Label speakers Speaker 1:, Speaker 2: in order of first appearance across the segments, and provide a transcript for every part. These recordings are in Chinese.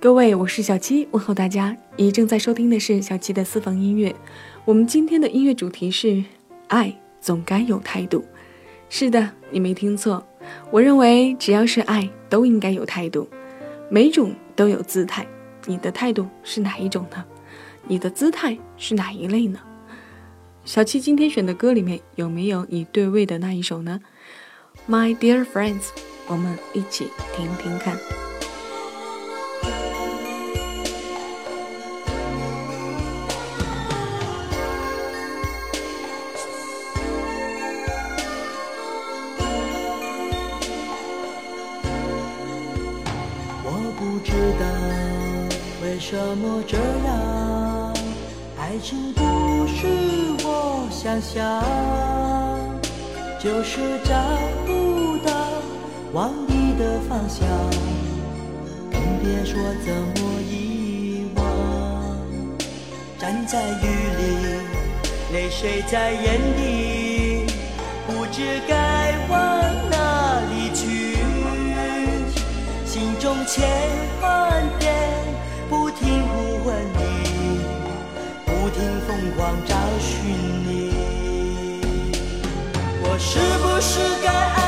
Speaker 1: 各位，我是小七，问候大家。你正在收听的是小七的私房音乐。我们今天的音乐主题是爱总该有态度。是的，你没听错。我认为只要是爱，都应该有态度。每种都有姿态，你的态度是哪一种呢？你的姿态是哪一类呢？小七今天选的歌里面有没有你对位的那一首呢？My dear friends，我们一起听听看。
Speaker 2: 什么这样？爱情不是我想象，就是找不到往你的方向，更别说怎么遗忘。站在雨里，泪水在眼底，不知该往哪里去，心中千万遍。是不是该爱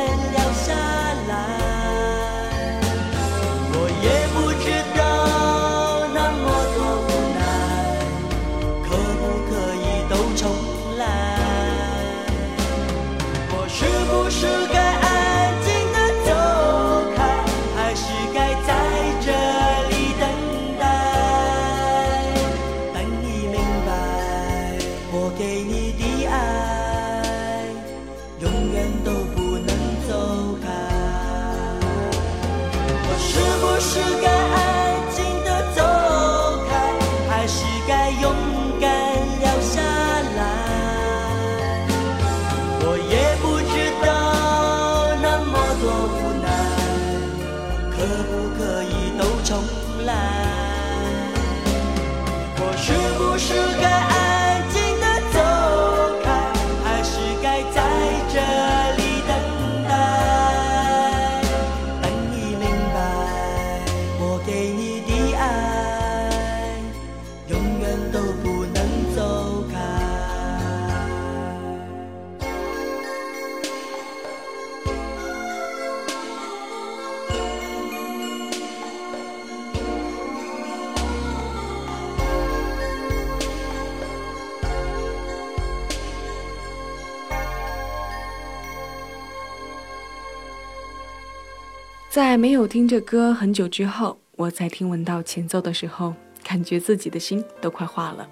Speaker 1: 在没有听这歌很久之后，我在听闻到前奏的时候，感觉自己的心都快化了。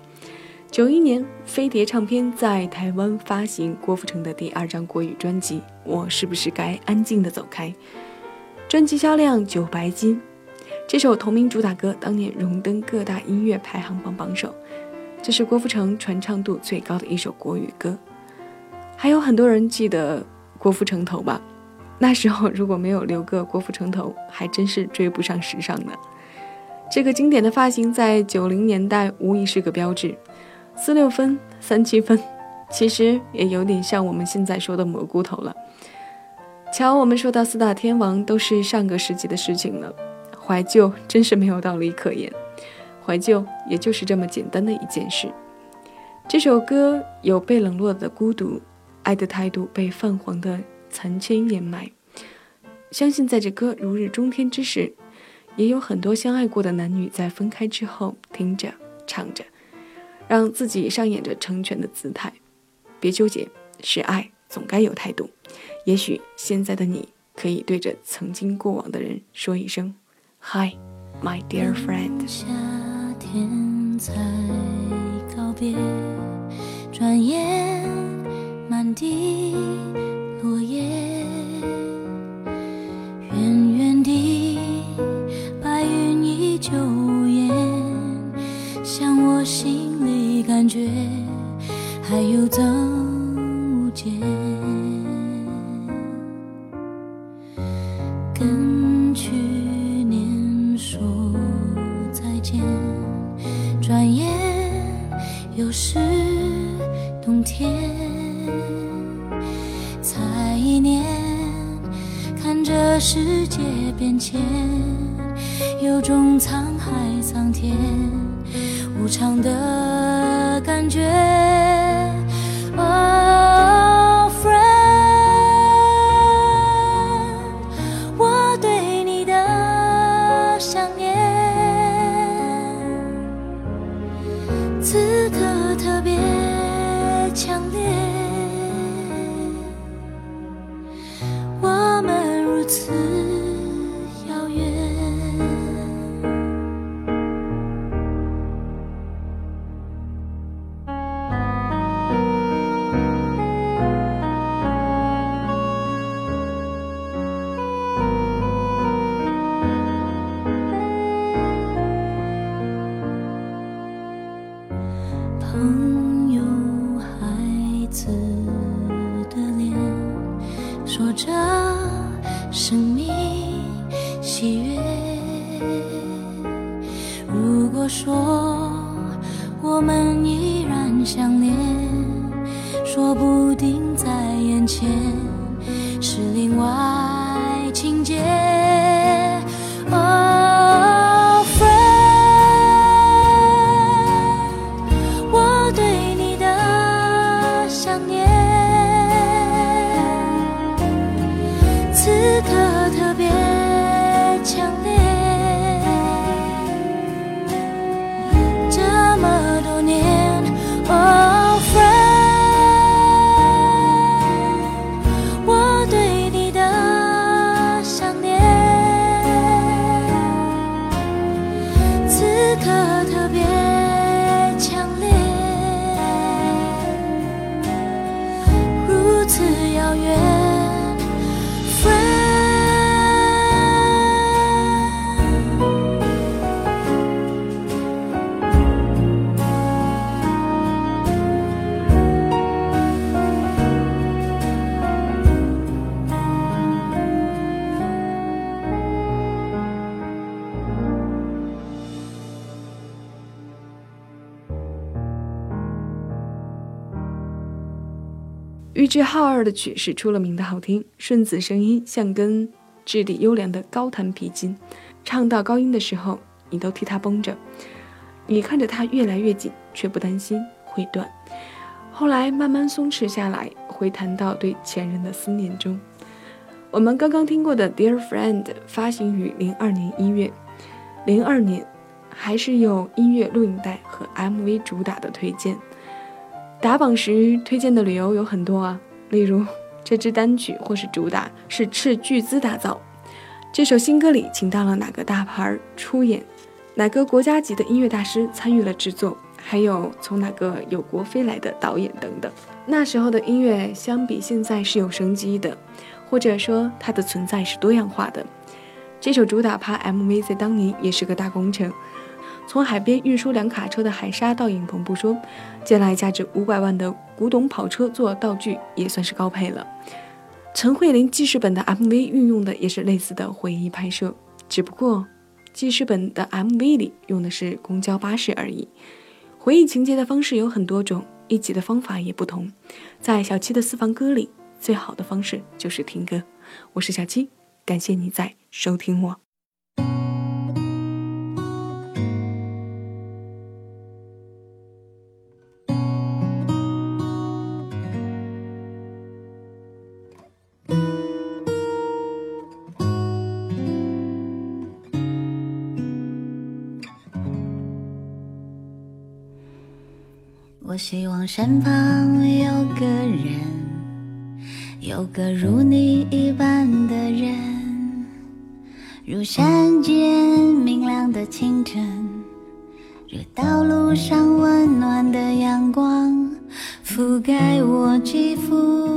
Speaker 1: 九一年，飞碟唱片在台湾发行郭富城的第二张国语专辑《我是不是该安静的走开》，专辑销量九白金，这首同名主打歌当年荣登各大音乐排行榜榜首，这是郭富城传唱度最高的一首国语歌。还有很多人记得郭富城头吧？那时候如果没有留个郭富城头，还真是追不上时尚呢。这个经典的发型在九零年代无疑是个标志。四六分、三七分，其实也有点像我们现在说的蘑菇头了。瞧，我们说到四大天王都是上个世纪的事情了，怀旧真是没有道理可言。怀旧也就是这么简单的一件事。这首歌有被冷落的孤独，爱的态度被泛黄的残缺掩埋。相信在这歌如日中天之时，也有很多相爱过的男女在分开之后听着唱着，让自己上演着成全的姿态。别纠结，是爱总该有态度。也许现在的你可以对着曾经过往的人说一声：“Hi, my dear friend。”
Speaker 3: 夏天才告别，转眼满地像我心里感觉还有增无减。跟去年说再见，转眼又是冬天。才一年，看着世界变迁，有种沧海桑田无常的感觉。刻特别强烈，如此遥远。
Speaker 1: 玉置浩二的曲是出了名的好听，顺子声音像根质地优良的高弹皮筋，唱到高音的时候，你都替他绷着，你看着他越来越紧，却不担心会断。后来慢慢松弛下来，回弹到对前任的思念中。我们刚刚听过的《Dear Friend》发行于零二年一月，零二年还是有音乐录影带和 MV 主打的推荐。打榜时推荐的理由有很多啊，例如这支单曲或是主打是斥巨资打造，这首新歌里请到了哪个大牌出演，哪个国家级的音乐大师参与了制作，还有从哪个有国飞来的导演等等。那时候的音乐相比现在是有生机的，或者说它的存在是多样化的。这首主打拍 MV 在当年也是个大工程。从海边运输两卡车的海沙到影棚不说，借来价值五百万的古董跑车做道具也算是高配了。陈慧琳记事本的 MV 运用的也是类似的回忆拍摄，只不过记事本的 MV 里用的是公交巴士而已。回忆情节的方式有很多种，一集的方法也不同。在小七的私房歌里，最好的方式就是听歌。我是小七，感谢你在收听我。
Speaker 3: 希望身旁有个人，有个如你一般的人，如山间明亮的清晨，如道路上温暖的阳光，覆盖我肌肤，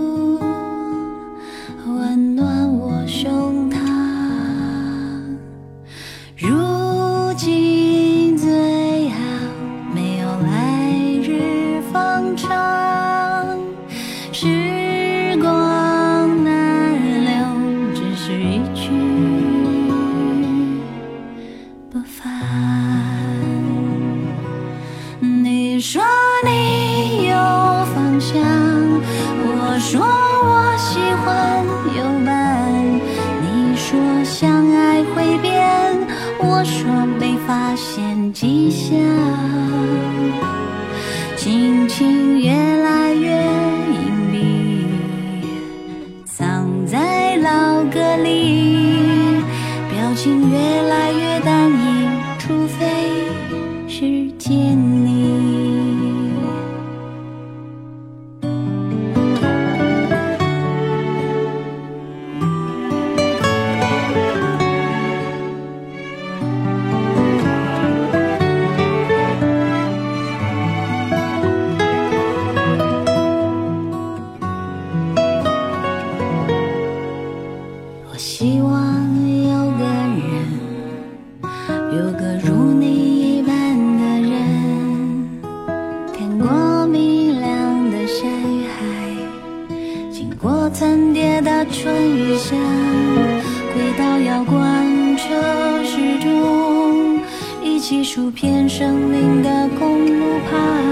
Speaker 3: 一起数片生命的公路牌。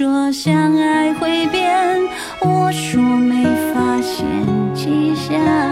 Speaker 3: 说相爱会变，我说没发现迹象。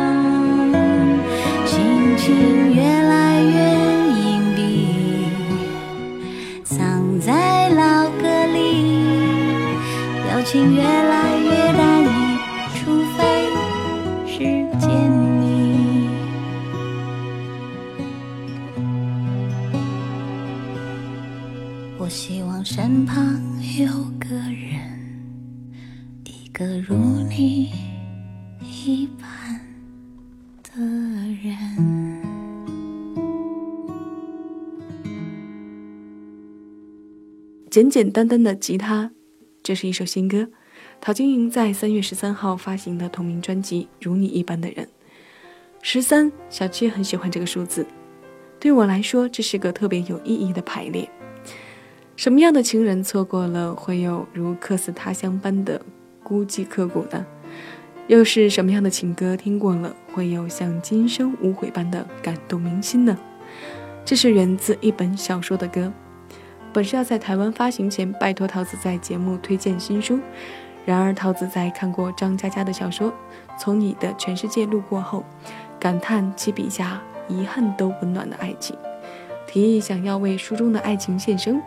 Speaker 1: 简简单单的吉他，这是一首新歌。陶晶莹在三月十三号发行的同名专辑《如你一般的人》。十三，小七很喜欢这个数字，对我来说，这是个特别有意义的排列。什么样的情人错过了，会有如客死他乡般的孤寂刻骨呢？又是什么样的情歌听过了，会有像今生无悔般的感动铭心呢？这是源自一本小说的歌。本是要在台湾发行前拜托桃子在节目推荐新书，然而桃子在看过张嘉佳的小说《从你的全世界路过》后，感叹其笔下遗憾都温暖的爱情，提议想要为书中的爱情献声，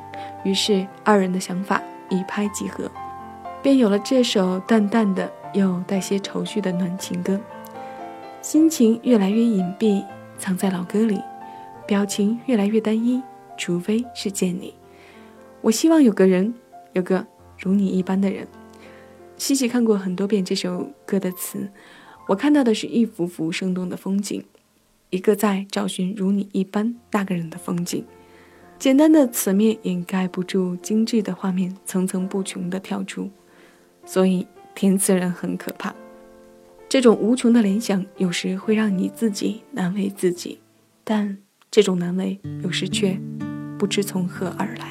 Speaker 1: 于是二人的想法一拍即合，便有了这首淡淡的又带些愁绪的暖情歌。心情越来越隐蔽，藏在老歌里，表情越来越单一，除非是见你。我希望有个人，有个如你一般的人。细细看过很多遍这首歌的词，我看到的是一幅幅生动的风景，一个在找寻如你一般那个人的风景。简单的词面掩盖不住精致的画面层层不穷的跳出，所以填词人很可怕。这种无穷的联想，有时会让你自己难为自己，但这种难为有时却不知从何而来。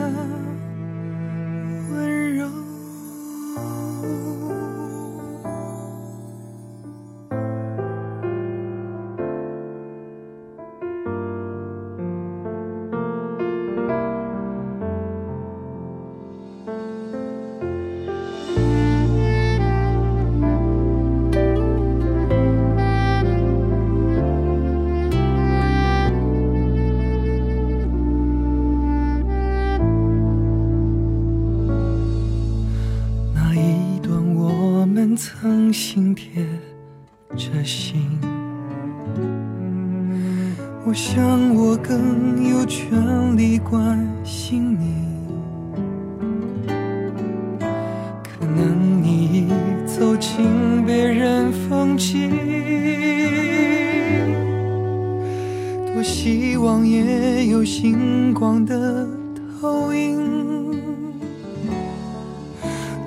Speaker 4: 风景，多希望也有星光的投影。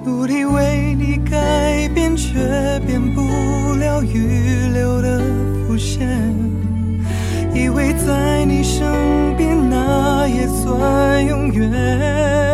Speaker 4: 努力为你改变，却变不了预留的伏线。以为在你身边，那也算永远。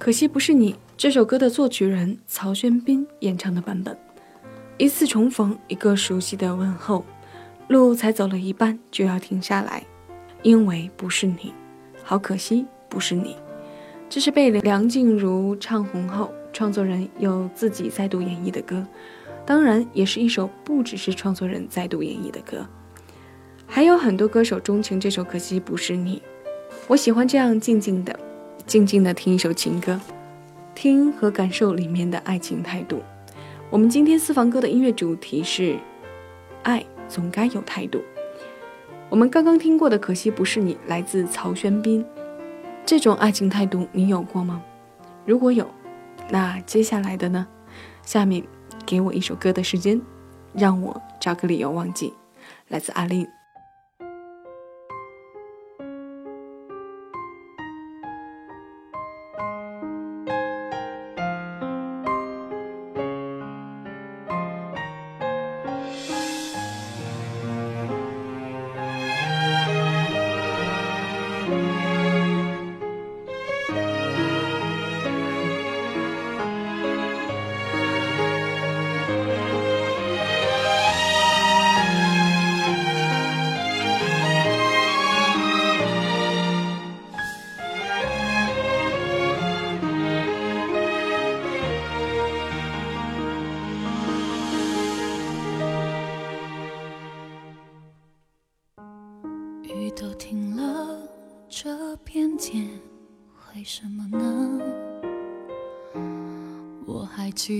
Speaker 1: 可惜不是你这首歌的作曲人曹轩宾演唱的版本。一次重逢，一个熟悉的问候，路才走了一半就要停下来，因为不是你，好可惜不是你。这是被梁静茹唱红后，创作人又自己再度演绎的歌，当然也是一首不只是创作人再度演绎的歌。还有很多歌手钟情这首《可惜不是你》，我喜欢这样静静的。静静的听一首情歌，听和感受里面的爱情态度。我们今天私房歌的音乐主题是“爱总该有态度”。我们刚刚听过的《可惜不是你》，来自曹轩宾。这种爱情态度你有过吗？如果有，那接下来的呢？下面给我一首歌的时间，让我找个理由忘记。来自阿令。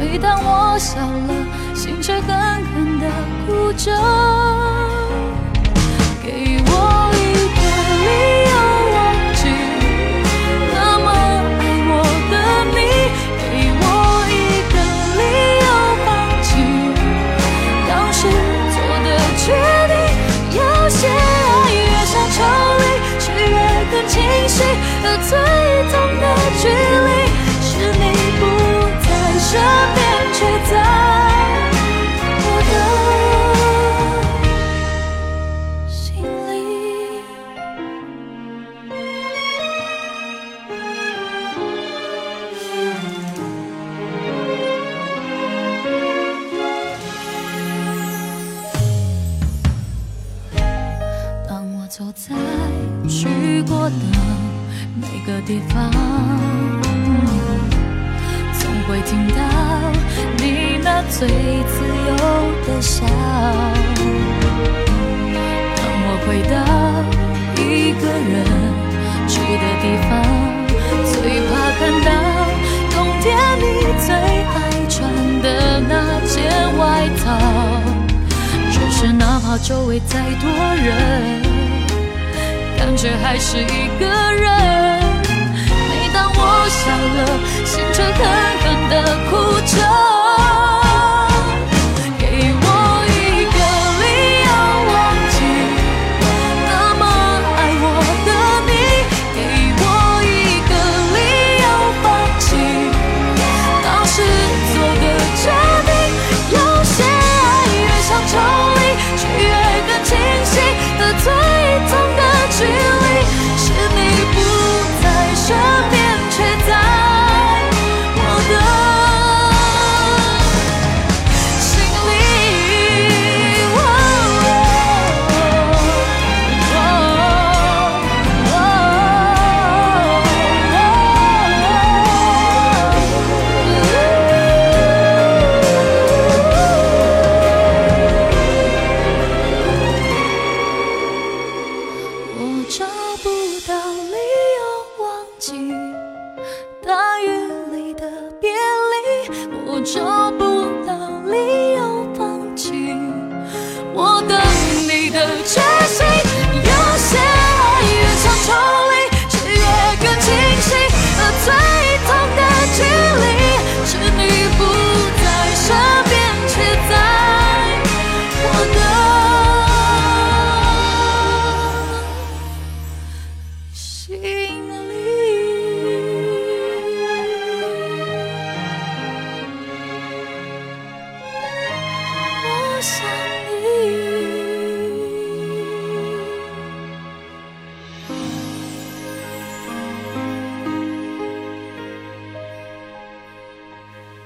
Speaker 3: 每当我笑了，心却狠狠地哭着。给我一个理由忘记那么爱我的你，给我一个理由放弃当时做的决定。有些爱越想抽离，却越更清晰，这边却在我的心里当我走在去过的每个地方听到你那最自由的笑。当我回到一个人住的地方，最怕看到冬天你最爱穿的那件外套。只是哪怕周围再多人，感觉还是一个人。我笑了，心却狠狠的哭着。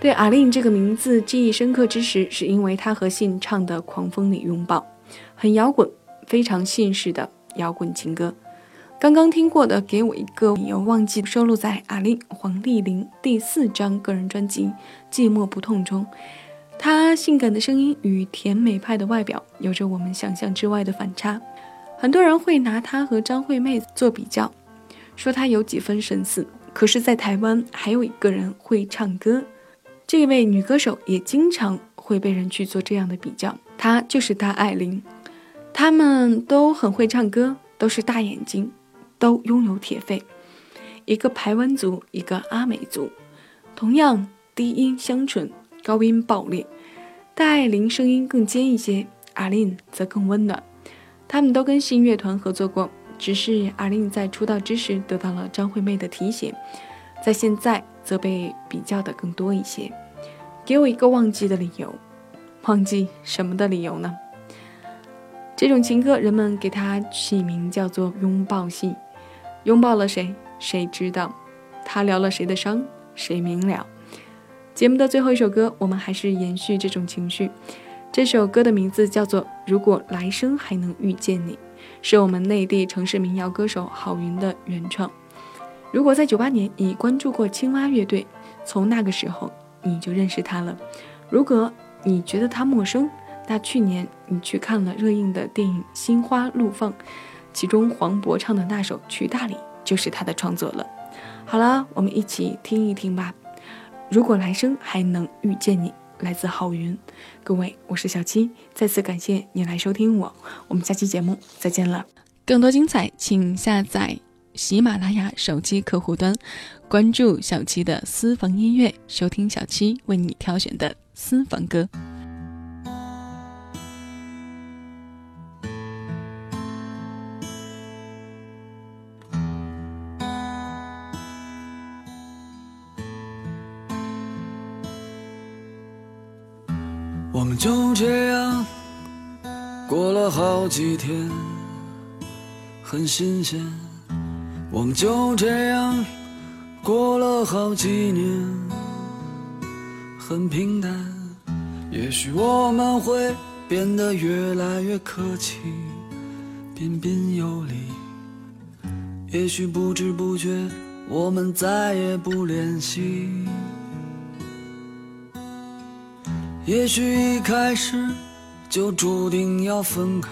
Speaker 1: 对阿令这个名字记忆深刻之时，是因为他和信唱的《狂风里拥抱》，很摇滚，非常信式的摇滚情歌。刚刚听过的《给我一个理由忘记》收录在阿令黄丽玲第四张个人专辑《寂寞不痛》中。她性感的声音与甜美派的外表有着我们想象之外的反差。很多人会拿她和张惠妹做比较，说她有几分神似。可是，在台湾还有一个人会唱歌，这位女歌手也经常会被人去做这样的比较，她就是大爱玲。她们都很会唱歌，都是大眼睛，都拥有铁肺。一个台湾族，一个阿美族，同样低音香醇，高音爆裂。大爱玲声音更尖一些，阿令则更温暖。他们都跟信乐团合作过，只是阿令在出道之时得到了张惠妹的提携，在现在则被比较的更多一些。给我一个忘记的理由，忘记什么的理由呢？这种情歌，人们给它起名叫做拥抱戏。拥抱了谁，谁知道？他疗了谁的伤，谁明了？节目的最后一首歌，我们还是延续这种情绪。这首歌的名字叫做《如果来生还能遇见你》，是我们内地城市民谣歌手郝云的原创。如果在九八年你关注过青蛙乐队，从那个时候你就认识他了。如果你觉得他陌生，那去年你去看了热映的电影《心花怒放》，其中黄渤唱的那首《去大理》就是他的创作了。好了，我们一起听一听吧。如果来生还能遇见你，来自郝云。各位，我是小七，再次感谢你来收听我，我们下期节目再见了。更多精彩，请下载喜马拉雅手机客户端，关注小七的私房音乐，收听小七为你挑选的私房歌。
Speaker 5: 我们就这样过了好几天，很新鲜。我们就这样过了好几年，很平淡。也许我们会变得越来越客气，彬彬有礼。也许不知不觉，我们再也不联系。也许一开始就注定要分开，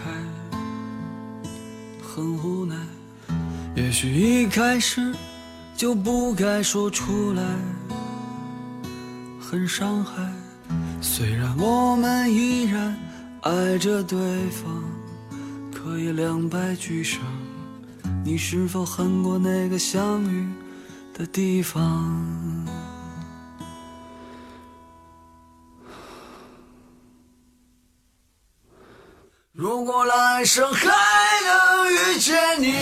Speaker 5: 很无奈。也许一开始就不该说出来，很伤害。虽然我们依然爱着对方，可以两败俱伤。你是否恨过那个相遇的地方？如果来生还能遇见你，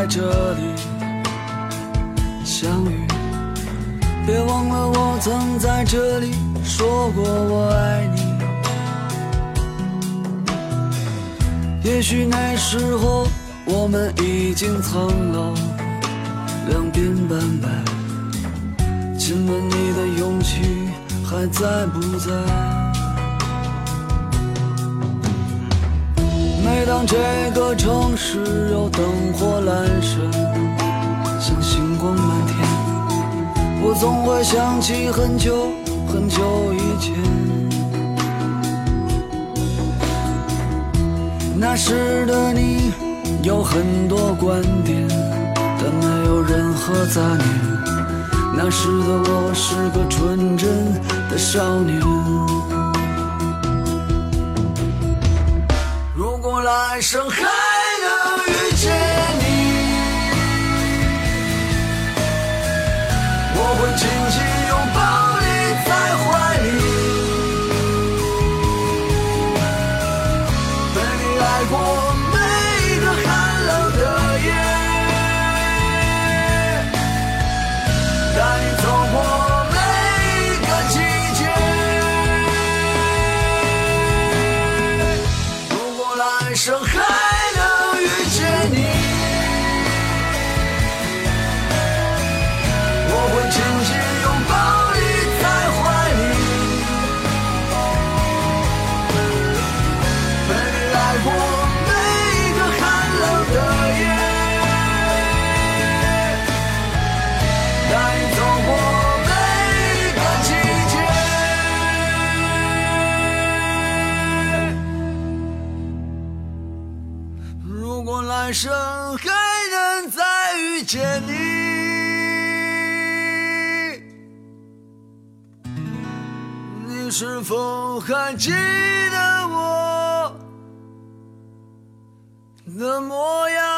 Speaker 5: 在这里相遇，别忘了我曾在这里说过我爱你。也许那时候我们已经苍老，两鬓斑白，亲吻你的勇气还在不在？每当这个城市有灯火阑珊，像星光满天，我总会想起很久很久以前。那时的你有很多观点，但没有任何杂念。那时的我是个纯真的少年。来生还能遇见你，我会紧紧是否还记得我的模样？